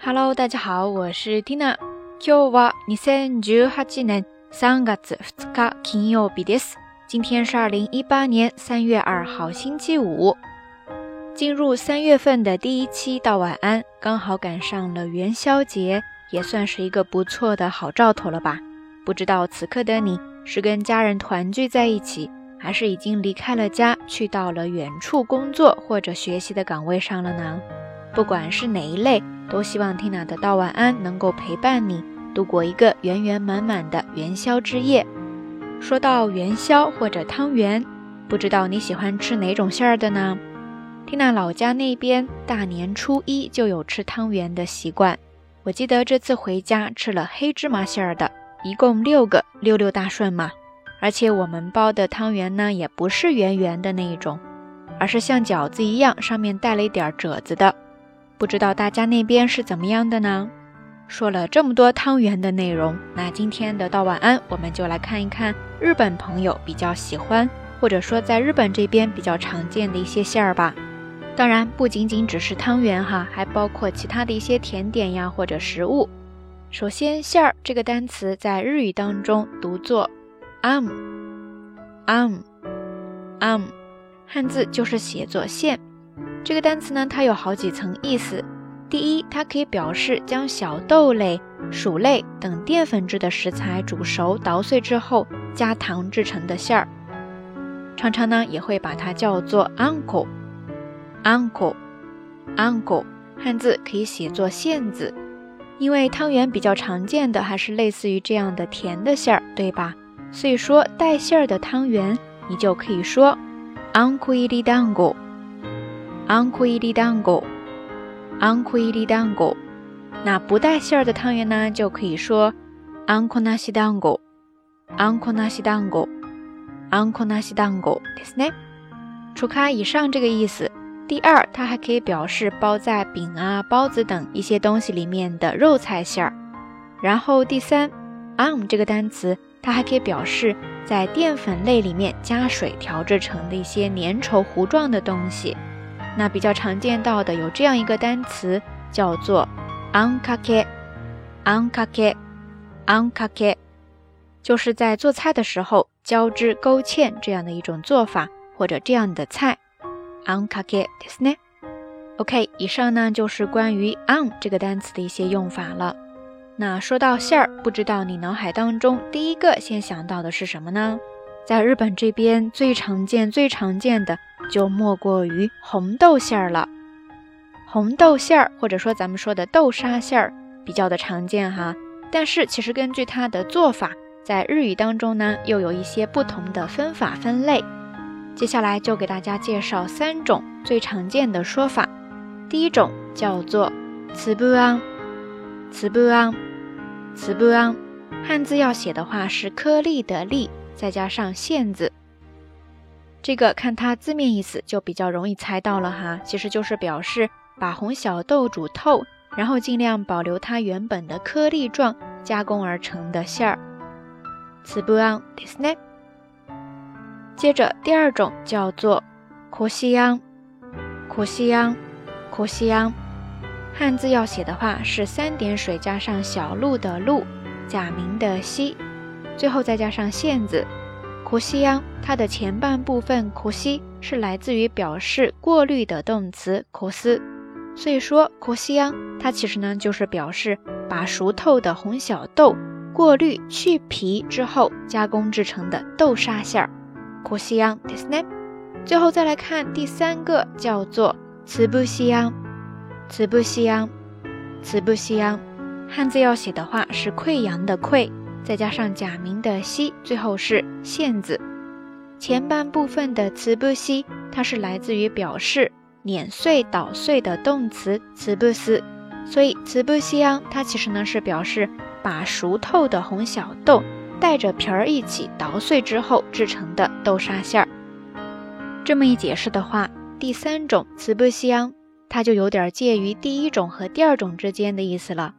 Hello，大家好，我是 Tina。今日は二千十八年三月二日金曜日です。今天是二零一八年三月二号星期五。进入三月份的第一期到晚安，刚好赶上了元宵节，也算是一个不错的好兆头了吧？不知道此刻的你是跟家人团聚在一起，还是已经离开了家，去到了远处工作或者学习的岗位上了呢？不管是哪一类， 都希望 Tina 的道晚安能够陪伴你度过一个圆圆满满的元宵之夜。说到元宵或者汤圆，不知道你喜欢吃哪种馅儿的呢？缇娜老家那边大年初一就有吃汤圆的习惯。我记得这次回家吃了黑芝麻馅儿的，一共六个，六六大顺嘛。而且我们包的汤圆呢，也不是圆圆的那一种，而是像饺子一样，上面带了一点褶子的。不知道大家那边是怎么样的呢？说了这么多汤圆的内容，那今天的道晚安，我们就来看一看日本朋友比较喜欢，或者说在日本这边比较常见的一些馅儿吧。当然，不仅仅只是汤圆哈，还包括其他的一些甜点呀或者食物。首先，馅儿这个单词在日语当中读作 am，am，am，汉字就是写作馅。这个单词呢，它有好几层意思。第一，它可以表示将小豆类、薯类等淀粉质的食材煮熟捣碎之后加糖制成的馅儿，常常呢也会把它叫做 uncle。uncle，uncle，汉字可以写作馅子，因为汤圆比较常见的还是类似于这样的甜的馅儿，对吧？所以说带馅儿的汤圆，你就可以说 uncle ili dango，uncle ili dango，uncle ili dango。那不带馅儿的汤圆呢，就可以说 uncle nasi dango，uncle nasi dango，uncle nasi dango，对不对？除开以上这个意思。第二，它还可以表示包在饼啊、包子等一些东西里面的肉菜馅儿。然后第三，on 这个单词，它还可以表示在淀粉类里面加水调制成的一些粘稠糊状的东西。那比较常见到的有这样一个单词，叫做 ankake，ankake，ankake，就是在做菜的时候交织勾芡这样的一种做法，或者这样的菜。on kake ですね。OK，以上呢就是关于 on 这个单词的一些用法了。那说到馅儿，不知道你脑海当中第一个先想到的是什么呢？ 在日本这边最常见、最常见的就莫过于红豆馅儿了。红豆馅儿或者说咱们说的豆沙馅儿比较的常见哈，但是其实根据它的做法，在日语当中呢又有一些不同的分法分类。接下来就给大家介绍三种最常见的说法。第一种叫做“词不安”，词不安，词不安。汉字要写的话是颗粒的粒，再加上线字。这个看它字面意思就比较容易猜到了哈，其实就是表示把红小豆煮透，然后尽量保留它原本的颗粒状加工而成的馅儿。词不安，对是呢。接着第二种叫做“苦西央”，苦西央，苦西央。汉字要写的话是三点水加上小路的路，假名的西，最后再加上线字。苦西央，它的前半部分苦西是来自于表示过滤的动词苦斯，所以说苦西央它其实呢就是表示把熟透的红小豆过滤去皮之后加工制成的豆沙馅儿。苦西央，对是呢。最后再来看第三个，叫做慈不西央，慈不西央，慈不西央。汉字要写的话是溃疡的溃，再加上假名的西，最后是线字。前半部分的慈不西，它是来自于表示碾碎、捣碎的动词慈不斯，所以慈不西央它其实呢是表示把熟透的红小豆。带着皮儿一起捣碎之后制成的豆沙馅儿。这么一解释的话，第三种“慈不香”它就有点介于第一种和第二种之间的意思了。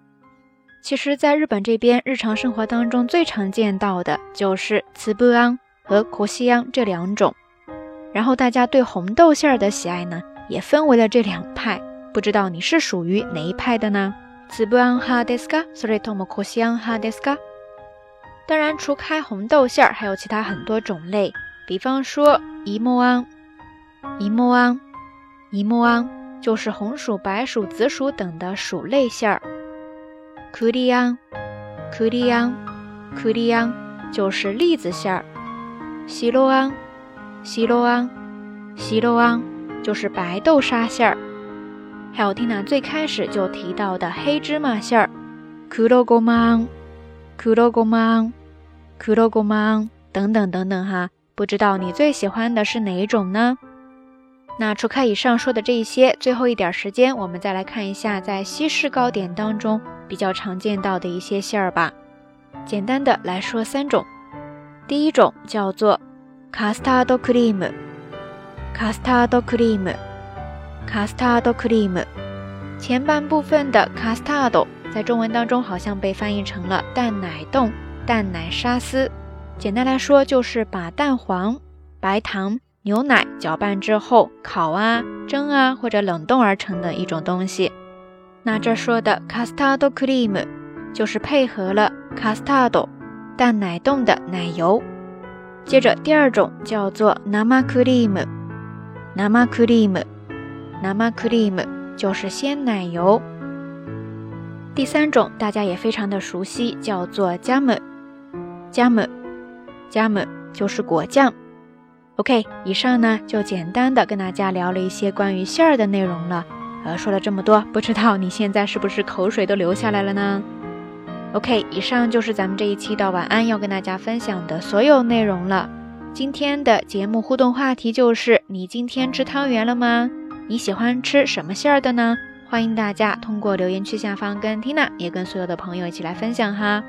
其实，在日本这边，日常生活当中最常见到的就是“慈不安”和“苦西央”这两种。然后，大家对红豆馅儿的喜爱呢，也分为了这两派。不知道你是属于哪一派的呢？ 紫布安哈德斯卡，それともコシ安哈德斯卡。当然，除开红豆馅儿，还有其他很多种类，比方说伊莫安、伊莫安、伊莫安，就是红薯、白薯、紫薯等的薯类馅儿。 库里安、库里安、库里安，就是栗子馅儿。西罗安、西罗安、西罗安，就是白豆沙馅儿。还有听娜最开始就提到的黑芝麻馅儿，库罗果芒，库罗果芒，库罗果芒等等等等哈，不知道你最喜欢的是哪一种呢？那除开以上说的这一些，最后一点时间，我们再来看一下在西式糕点当中比较常见到的一些馅儿吧。简单的来说三种，第一种叫做 custard cream，custard cream。custard cream，前半部分的 custard 在中文当中好像被翻译成了蛋奶冻、蛋奶沙司。简单来说，就是把蛋黄、白糖、牛奶搅拌之后烤啊、蒸啊或者冷冻而成的一种东西。那这说的 custard cream 就是配合了 custard 蛋奶冻的奶油。接着第二种叫做 nama cream，nama cream。nama cream 就是鲜奶油。第三种大家也非常的熟悉，叫做 jam，jam，jam 就是果酱。OK，以上呢就简单的跟大家聊了一些关于馅儿的内容了。呃，说了这么多，不知道你现在是不是口水都流下来了呢？OK，以上就是咱们这一期的晚安要跟大家分享的所有内容了。今天的节目互动话题就是：你今天吃汤圆了吗？你喜欢吃什么馅儿的呢？欢迎大家通过留言区下方跟 Tina 也跟所有的朋友一起来分享哈。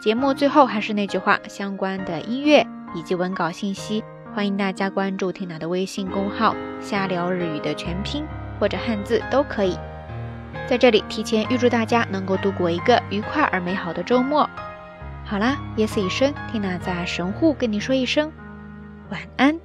节目最后还是那句话，相关的音乐以及文稿信息，欢迎大家关注 Tina 的微信公号“瞎聊日语”的全拼或者汉字都可以。在这里提前预祝大家能够度过一个愉快而美好的周末。好啦，夜色已深，Tina 在神户跟你说一声晚安。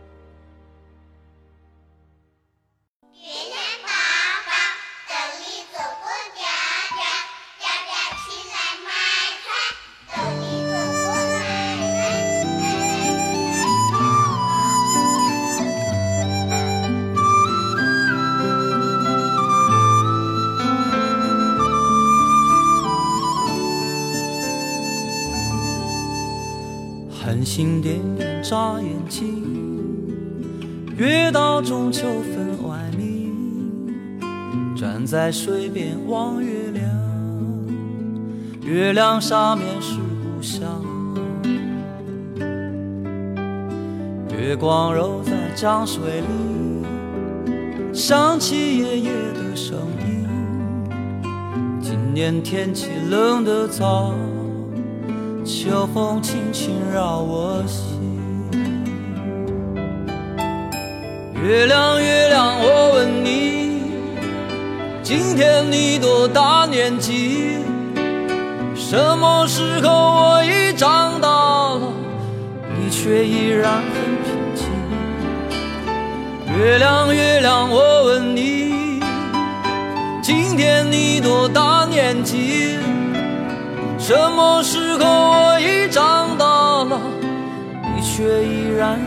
点眨眼睛，月到中秋分外明。站在水边望月亮，月亮上面是故乡。月光揉在江水里，想起爷爷的声音。今年天气冷得早。秋风轻轻绕我心，月亮月亮，我问你，今天你多大年纪？什么时候我已长大了，你却依然很平静？月亮月亮，我问你，今天你多大年纪？什么时候我已长大了，你却依然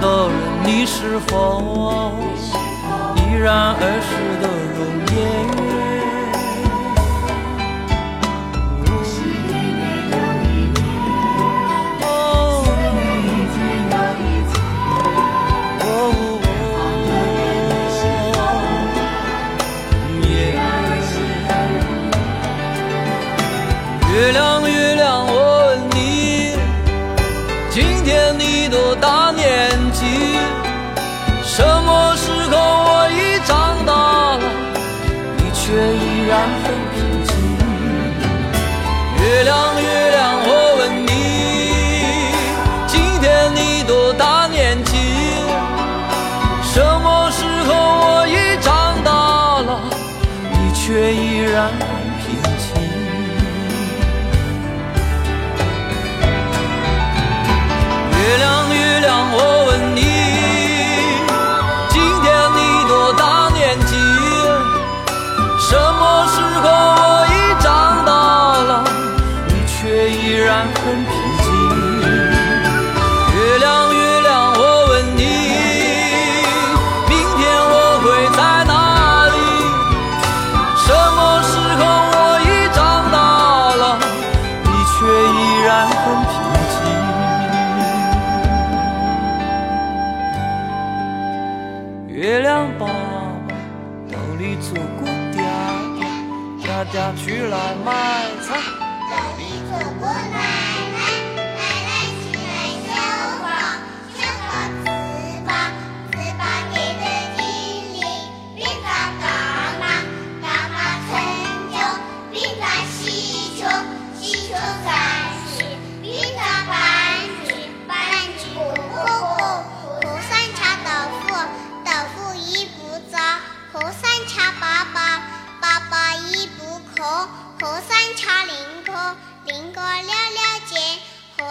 的人，你是否依然儿时的容颜？风 mind.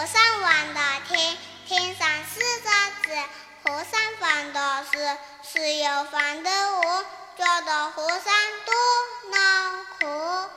上玩的天，天上是渣子，和尚放的是石油放的我，抓的和尚多难火。